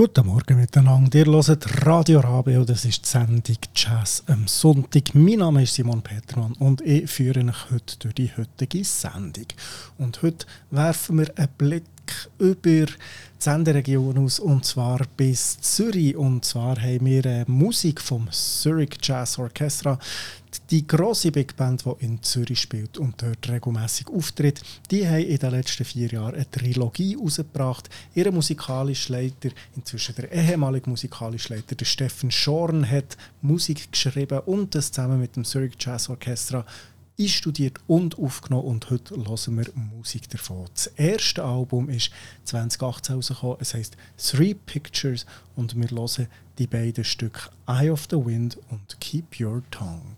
Guten Morgen miteinander. Ihr hört Radio Rabio, das ist die Sendung Jazz am Sonntag. Mein Name ist Simon Petermann und ich führe euch heute durch die heutige Sendung. Und heute werfen wir einen Blick über die Senderegion aus und zwar bis Zürich. Und zwar haben wir äh, Musik vom Zurich Jazz Orchestra die grosse Big Band, die in Zürich spielt und dort regelmäßig auftritt, die haben in den letzten vier Jahren eine Trilogie herausgebracht. Ihr musikalischer Leiter, inzwischen der ehemalige musikalische Leiter, der Steffen Schorn, hat Musik geschrieben und das zusammen mit dem Zurich Jazz Orchestra einstudiert und aufgenommen und heute hören wir Musik davon. Das erste Album ist 2018 rausgekommen, es heißt Three Pictures und wir hören die beiden Stücke Eye of the Wind und Keep Your Tongue.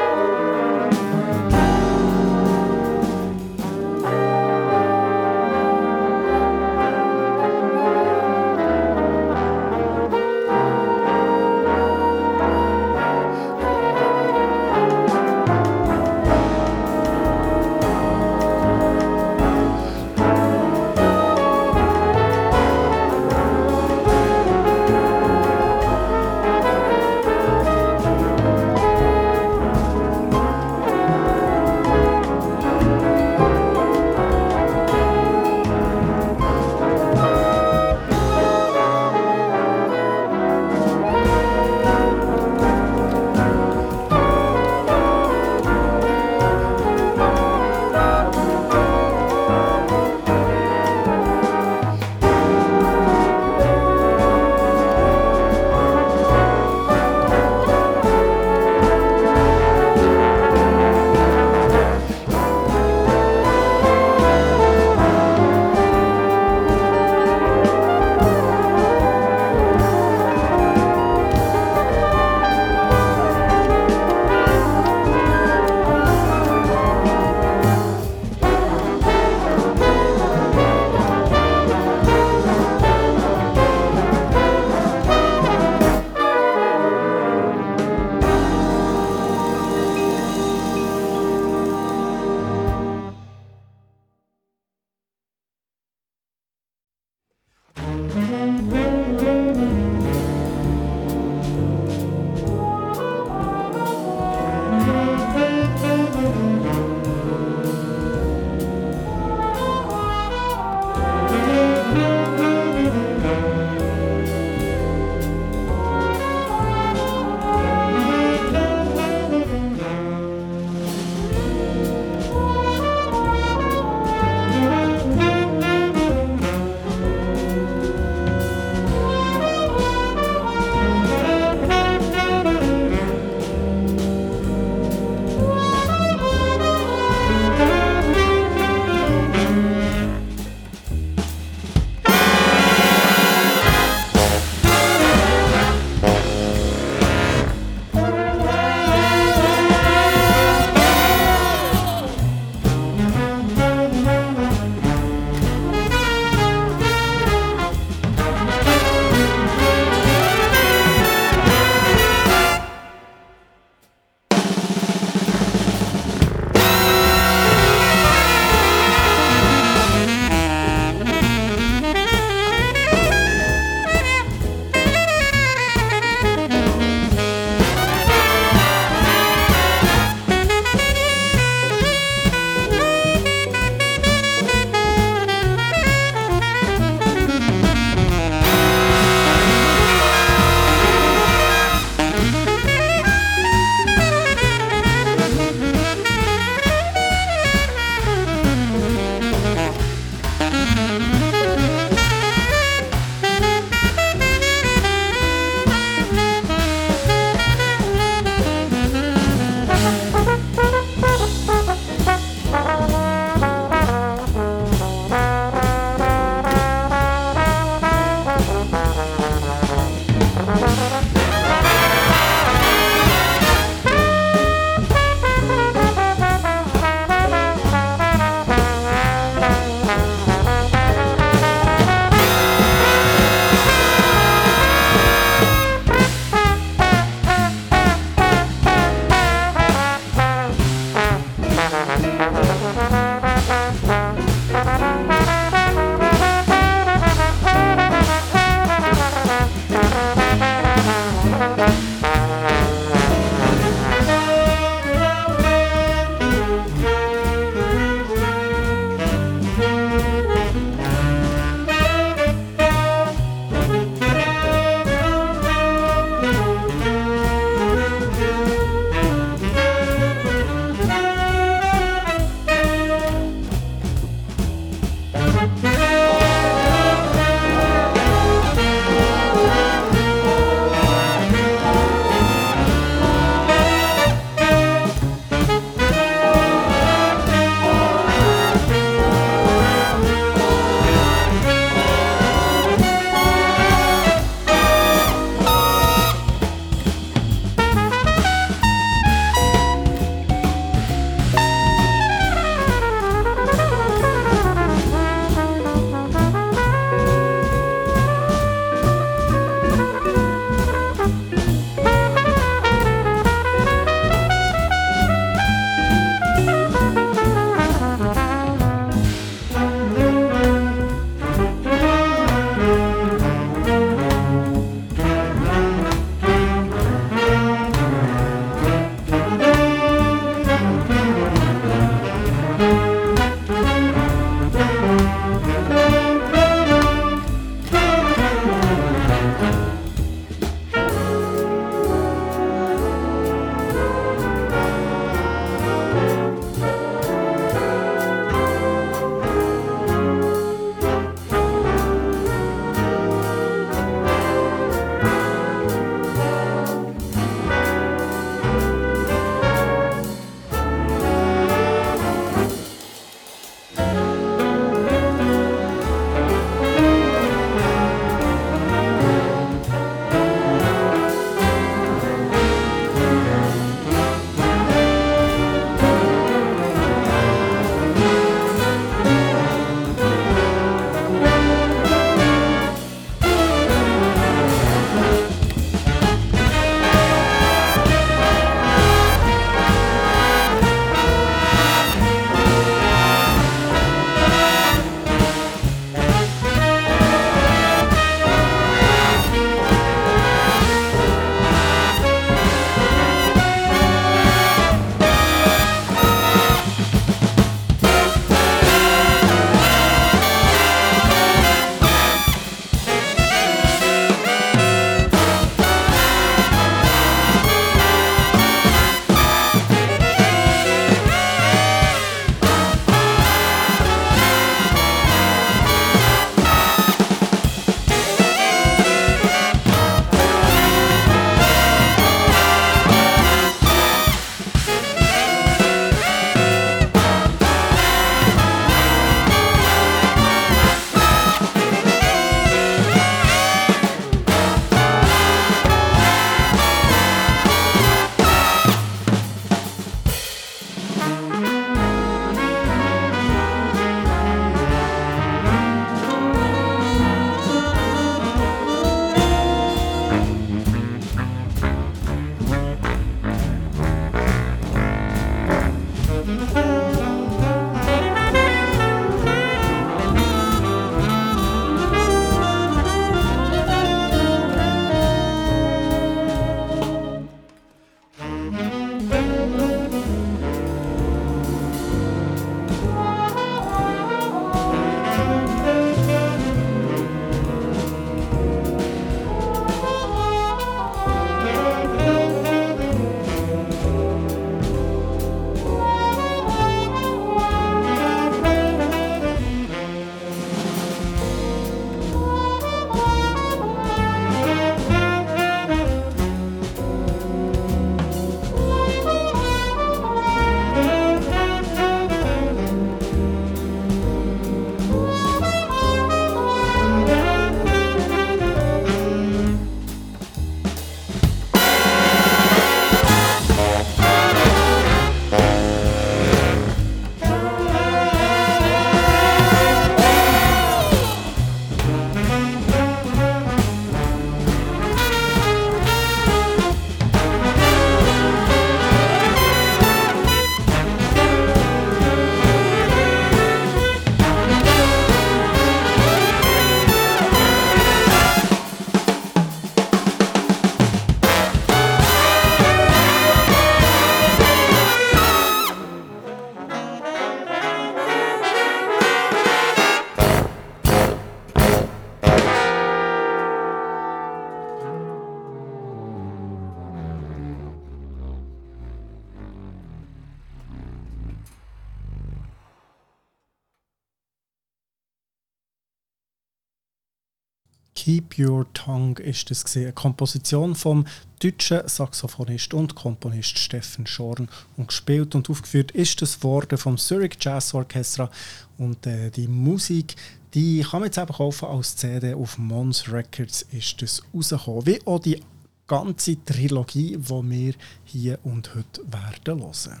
Your Tongue ist das eine Komposition vom deutschen Saxophonist und Komponist Steffen Schorn. Und gespielt und aufgeführt ist das worden vom Zurich Jazz Orchestra. Und äh, die Musik die kann man jetzt eben kaufen als CD auf Mons Records ist das rausgekommen, wie auch die ganze Trilogie, die wir hier und heute werden hören.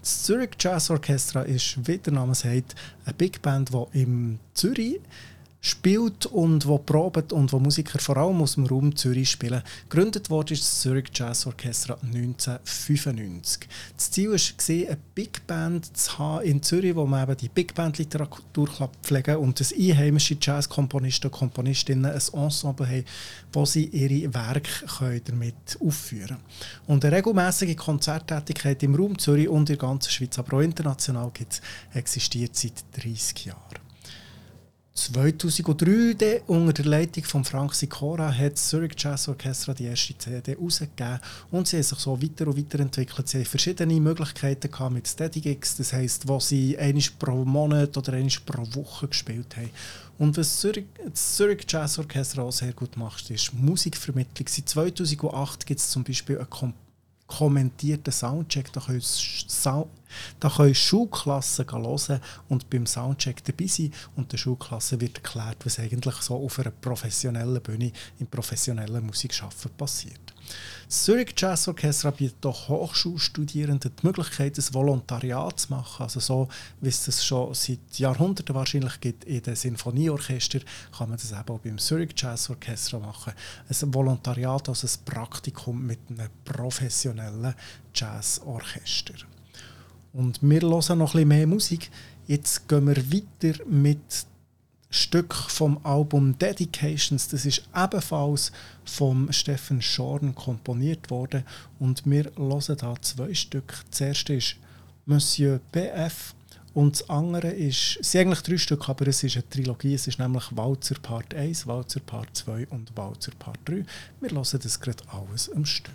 Das Zurich Jazz Orchestra ist, wie der Name sagt, eine Big Band, die im Zürich spielt und wo probt und wo Musiker vor allem aus dem Raum Zürich spielen. Gegründet wurde das Zurich Jazz Orchestra 1995. Das Ziel war, eine Big Band zu haben in Zürich, wo man eben die Big Band Literatur pflegen und das einheimische Jazzkomponisten und Komponistinnen ein Ensemble haben, wo sie ihre Werke damit aufführen können. Und eine regelmäßige Konzerttätigkeit im Raum Zürich und in der ganzen Schweiz, aber auch international existiert seit 30 Jahren. 2003 unter der Leitung von Frank Sicora hat das Zurich Jazz Orchestra die erste CD herausgegeben und sie haben sich so weiter und weiter entwickelt. Sie haben verschiedene Möglichkeiten gehabt mit Steady Gigs, das heisst, wo sie einmal pro Monat oder einmal pro Woche gespielt haben. Und was das Zurich Jazz Orchestra auch sehr gut macht, ist Musikvermittlung. Seit 2008 gibt es zum Beispiel eine kommentierten Soundcheck. Da können, da können Schulklassen hören und beim Soundcheck dabei sein. Und der Schulklasse wird erklärt, was eigentlich so auf einer professionellen Bühne im professionellen Musikschaffen passiert. Das Zurich Jazz Orchestra bietet auch Hochschulstudierenden die Möglichkeit, ein Volontariat zu machen. Also so, wie es das schon seit Jahrhunderten wahrscheinlich gibt in den Sinfonieorchester, kann man das eben auch beim Zurich Jazz Orchestra machen. Ein Volontariat, also ein Praktikum mit einem professionellen Jazzorchester. Und wir hören noch ein bisschen mehr Musik. Jetzt gehen wir weiter mit Stück vom Album Dedications. Das ist ebenfalls vom Steffen Schorn komponiert worden und wir hören da zwei Stück. Das erste ist Monsieur PF und das andere ist, es sind eigentlich drei Stück, aber es ist eine Trilogie. Es ist nämlich Walzer Part 1, Walzer Part 2 und Walzer Part 3. Wir hören das gerade alles im Stück.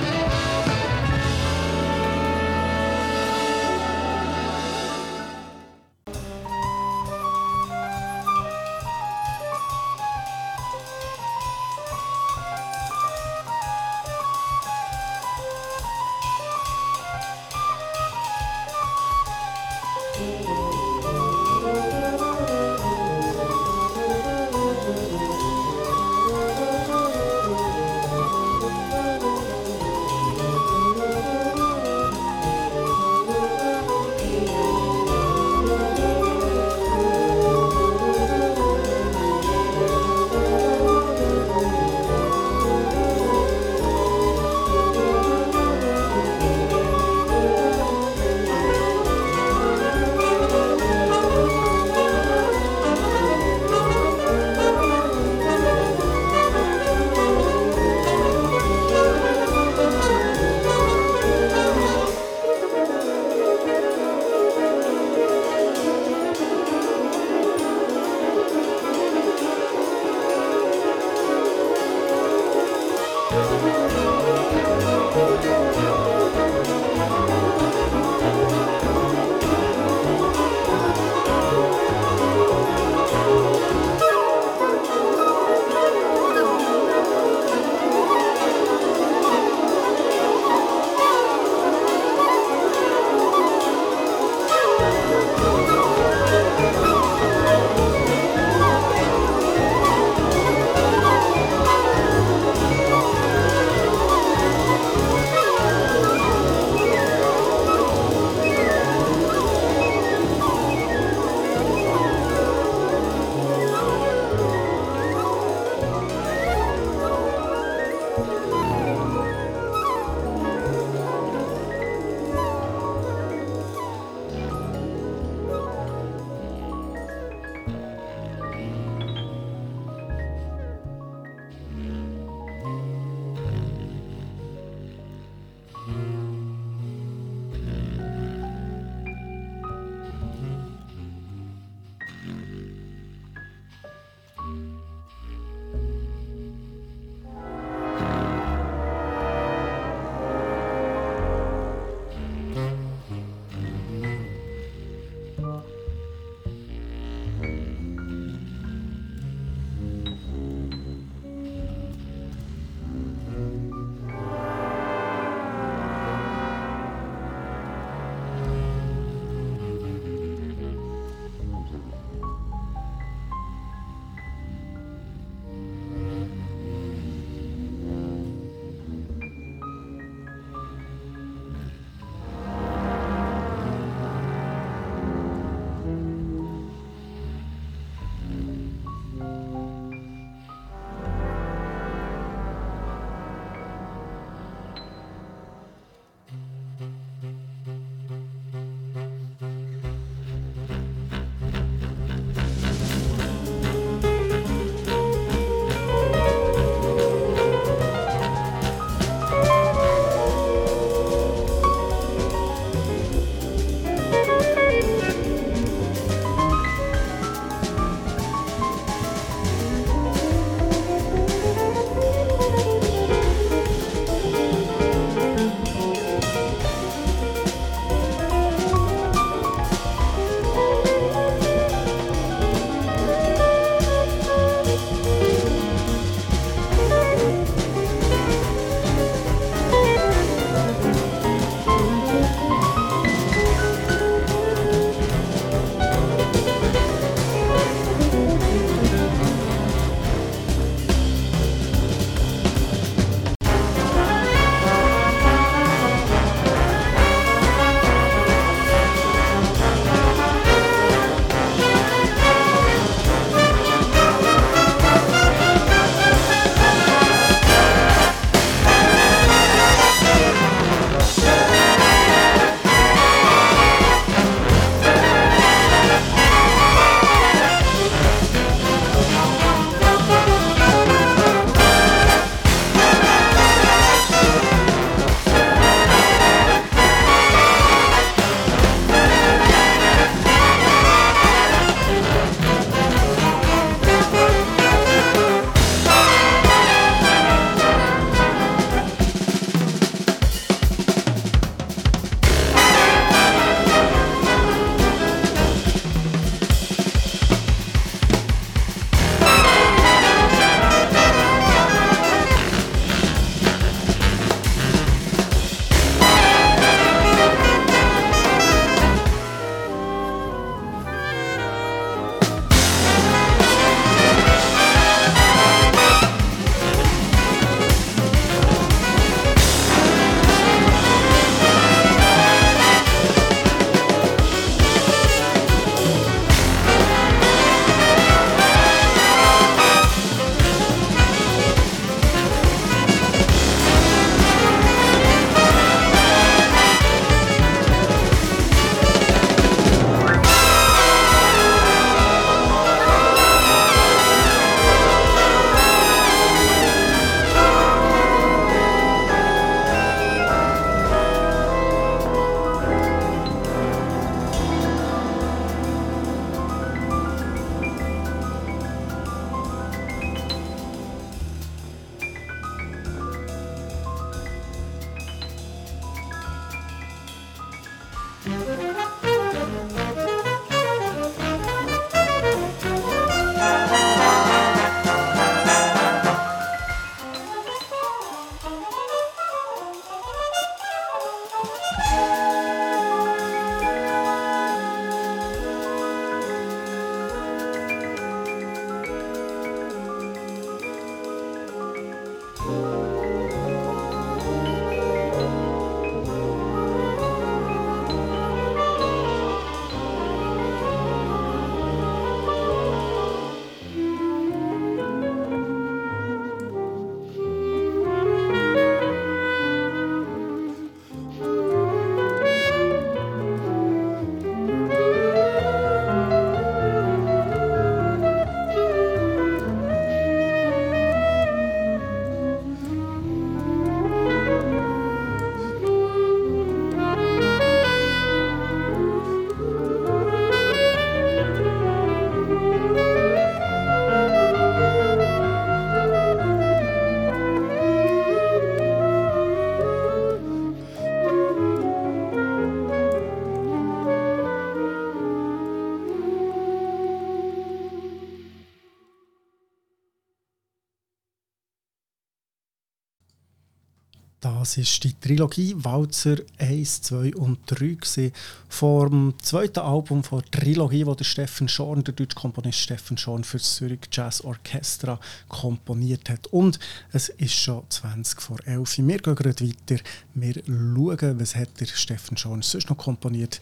Das ist die Trilogie Walzer 1, 2 und 3 gewesen. Vom zweiten Album der Trilogie, wo der Steffen Schorn, der deutsche Komponist Steffen Schorn für das Zürich Jazz Orchestra komponiert hat. Und es ist schon 20 vor 11. Wir gehen gerade weiter. Wir schauen, was hat der Steffen Schorn sonst noch komponiert.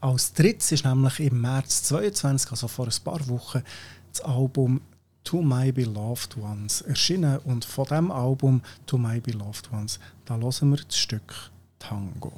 Als drittes ist nämlich im März 22, also vor ein paar Wochen, das Album To My Beloved Ones erschienen und von dem Album To My Beloved Ones, da hören wir das Stück Tango.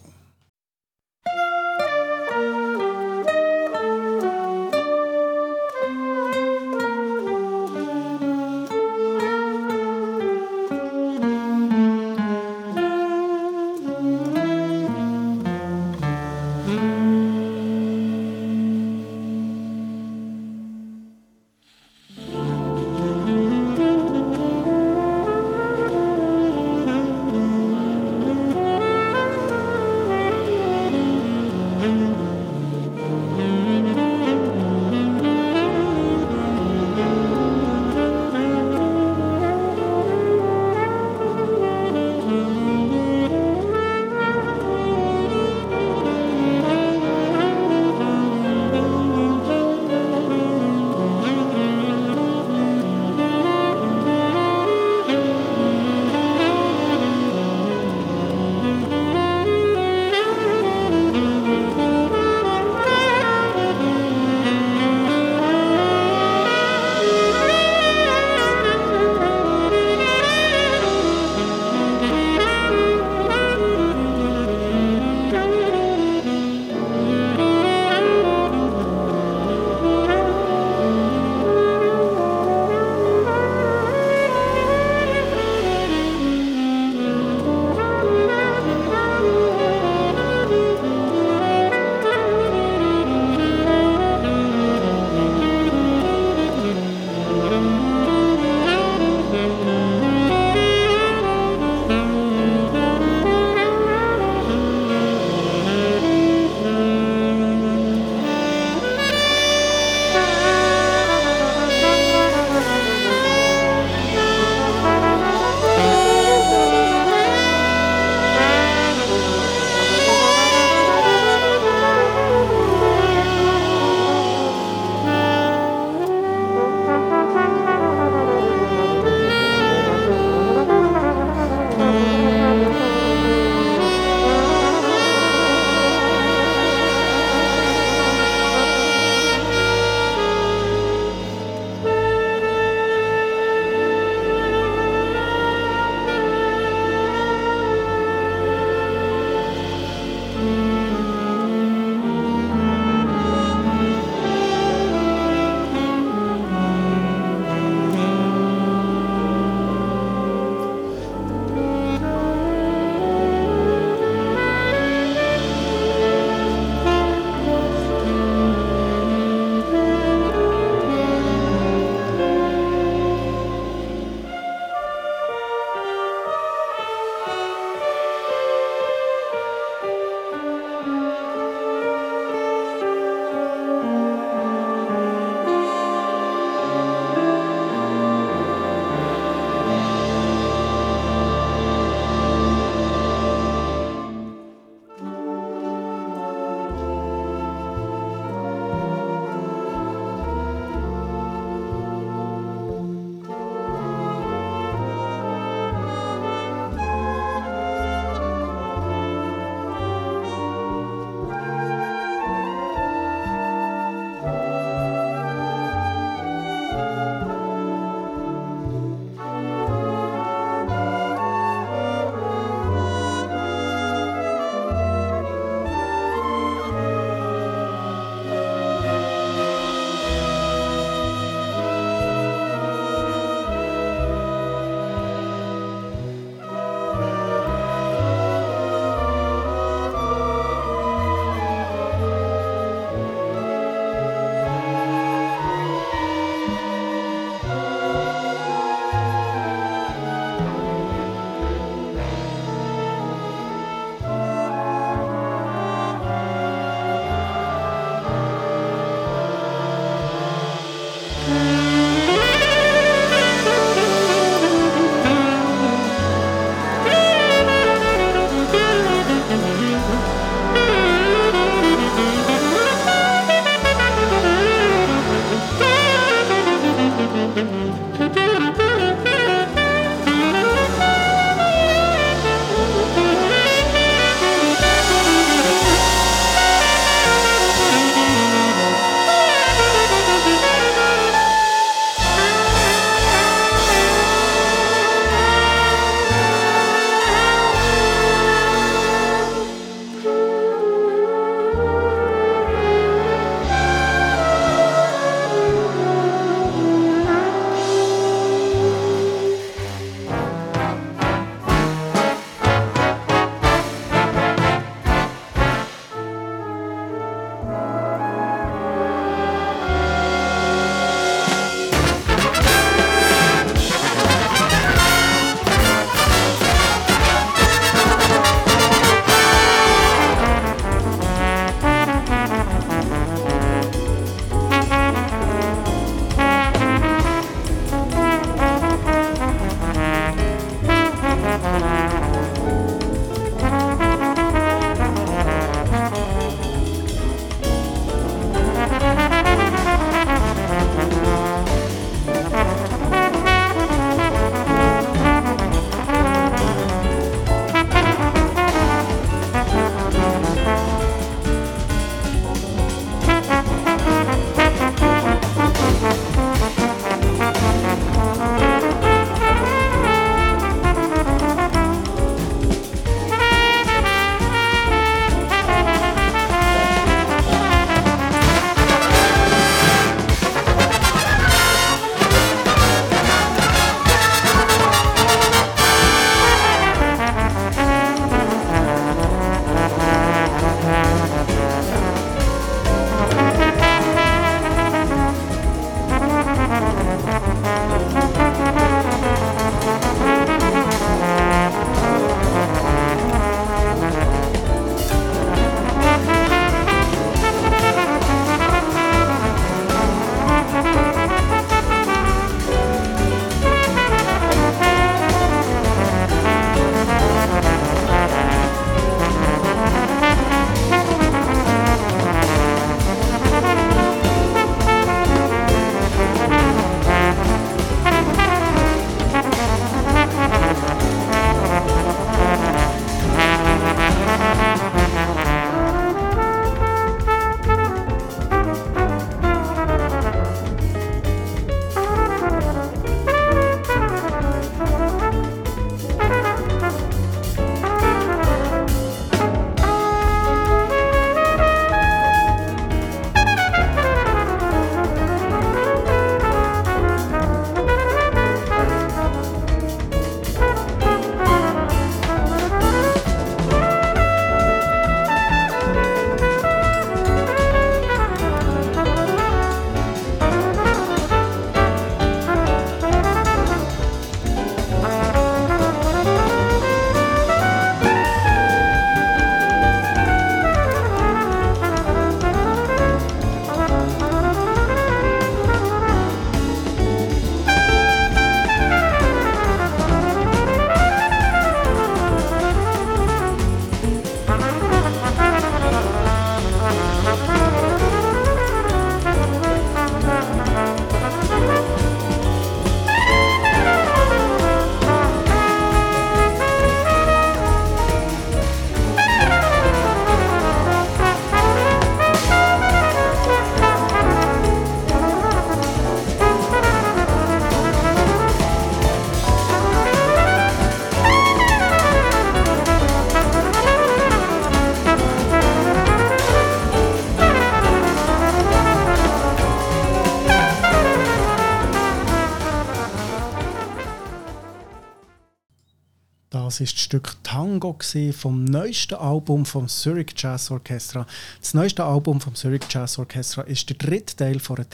Das ist das Stück Tango vom neuesten Album vom Zurich Jazz Orchestra. Das neueste Album vom Zurich Jazz Orchestra ist der dritte Teil von einer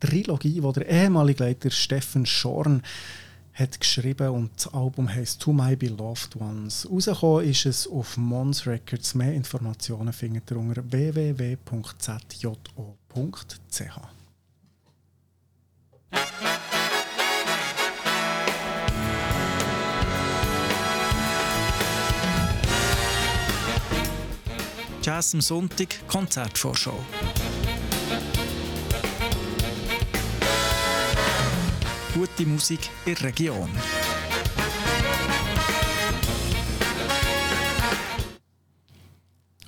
Trilogie, wo der ehemalige Leiter Steffen Schorn hat geschrieben und das Album heißt To My Beloved Ones. Rausgekommen ist es auf Mons Records. Mehr Informationen findet ihr unter www.zjo.ch. Jazz am Sonntag Konzertvorschau. Gute Musik in der Region.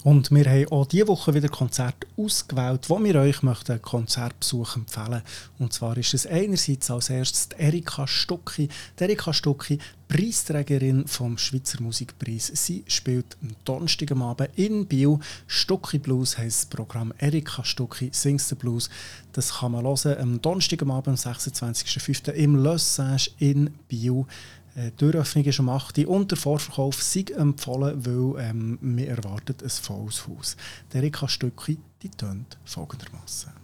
Und wir haben auch diese Woche wieder Konzerte ausgewählt, wo wir euch möchten Konzertbesuch empfehlen Und zwar ist es einerseits als erstes Erika Stucki. Erika Stucki, Preisträgerin vom Schweizer Musikpreis. Sie spielt am Donnerstag Abend in Biel. Stucki Blues heisst das Programm. Erika Stucki Sings the Blues. Das kann man hören am Donnerstag Abend, am 26.05. im Le Sage in Biel. Äh, die Türöffnung ist 8 Uhr und der Vorverkauf sei empfohlen, weil ähm, wir erwartet ein volles Haus. Der Erika Stücki, die tönt folgendermaßen.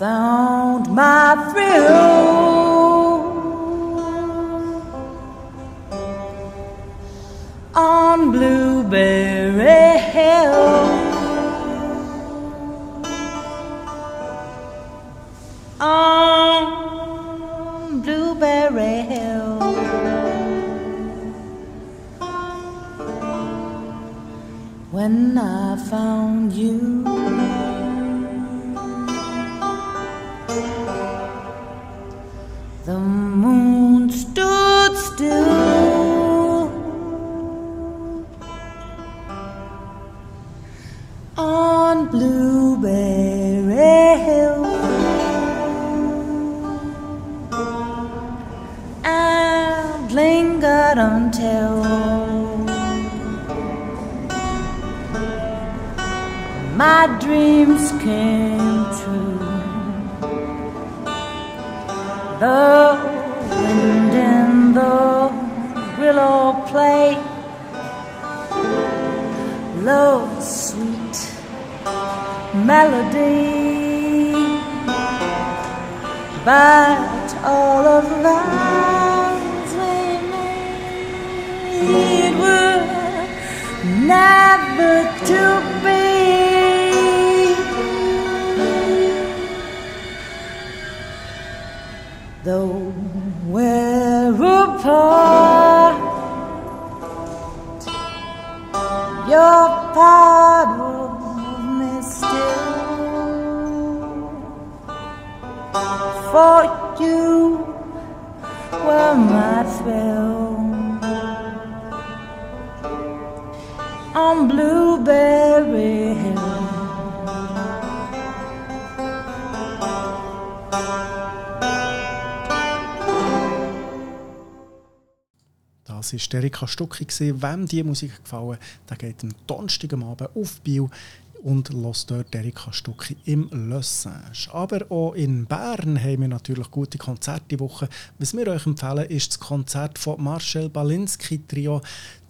Found my thrill on Blueberry Hill on Blueberry Hill. When I found you. War Erika Stucki. Wem diese Musik gefallen der geht am Donnerstagabend auf Bio und lässt dort Erika Stucki im Le Singe. Aber auch in Bern haben wir natürlich gute Konzerte die Woche. Was wir euch empfehlen, ist das Konzert von Marcel Balinski Trio.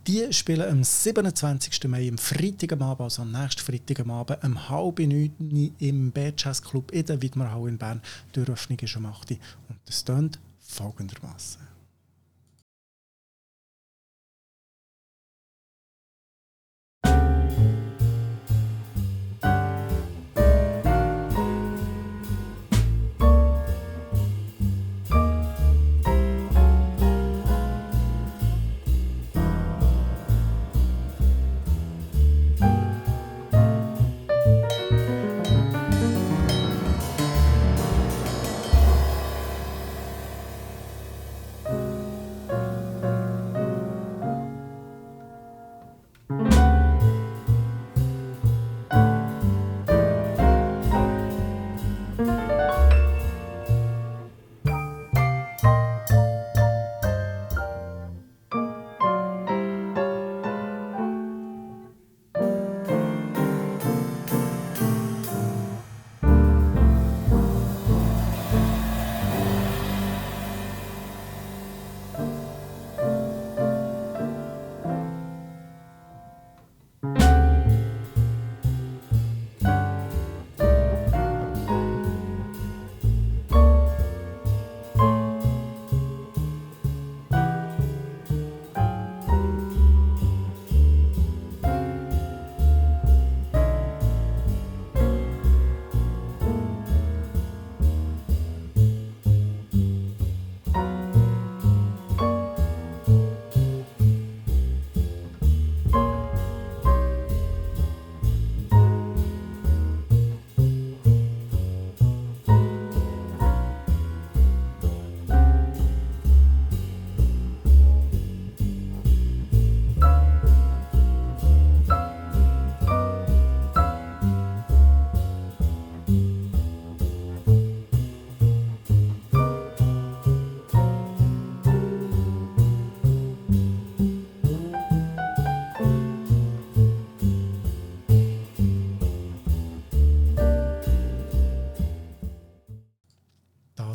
Die spielen am 27. Mai, am Freitagabend, also am nächsten Freitagabend, um halb neun im B-Jazz Club in der Widmerhalle in Bern. Die Eröffnung ist um 8 Uhr und das tönt folgendermaßen.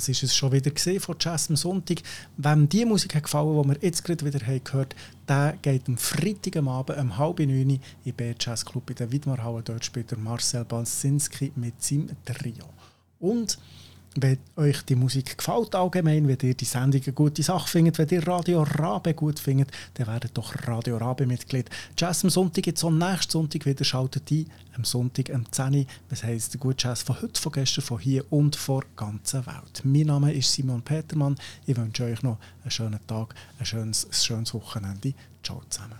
Das ist es schon wieder gesehen von Jazz am Sonntag. Wem die Musik hat gefallen, die wir jetzt gerade wieder haben gehört der geht am Freitag am Abend um halb neun im B Jazz Club in der Widmarhalle. Dort spielt Marcel Balsinski mit seinem Trio. Und wenn euch die Musik gefällt allgemein, wenn ihr die Sendung eine gute Sache findet, wenn ihr Radio Rabe gut findet, dann werdet doch Radio Rabe Mitglied. Jazz am Sonntag gibt es nächsten Sonntag wieder. Schaltet ein, am Sonntag am 10 Uhr. Das heisst, der gute Jazz von heute, von gestern, von hier und von der ganzen Welt. Mein Name ist Simon Petermann. Ich wünsche euch noch einen schönen Tag, ein schönes, ein schönes Wochenende. Ciao zusammen.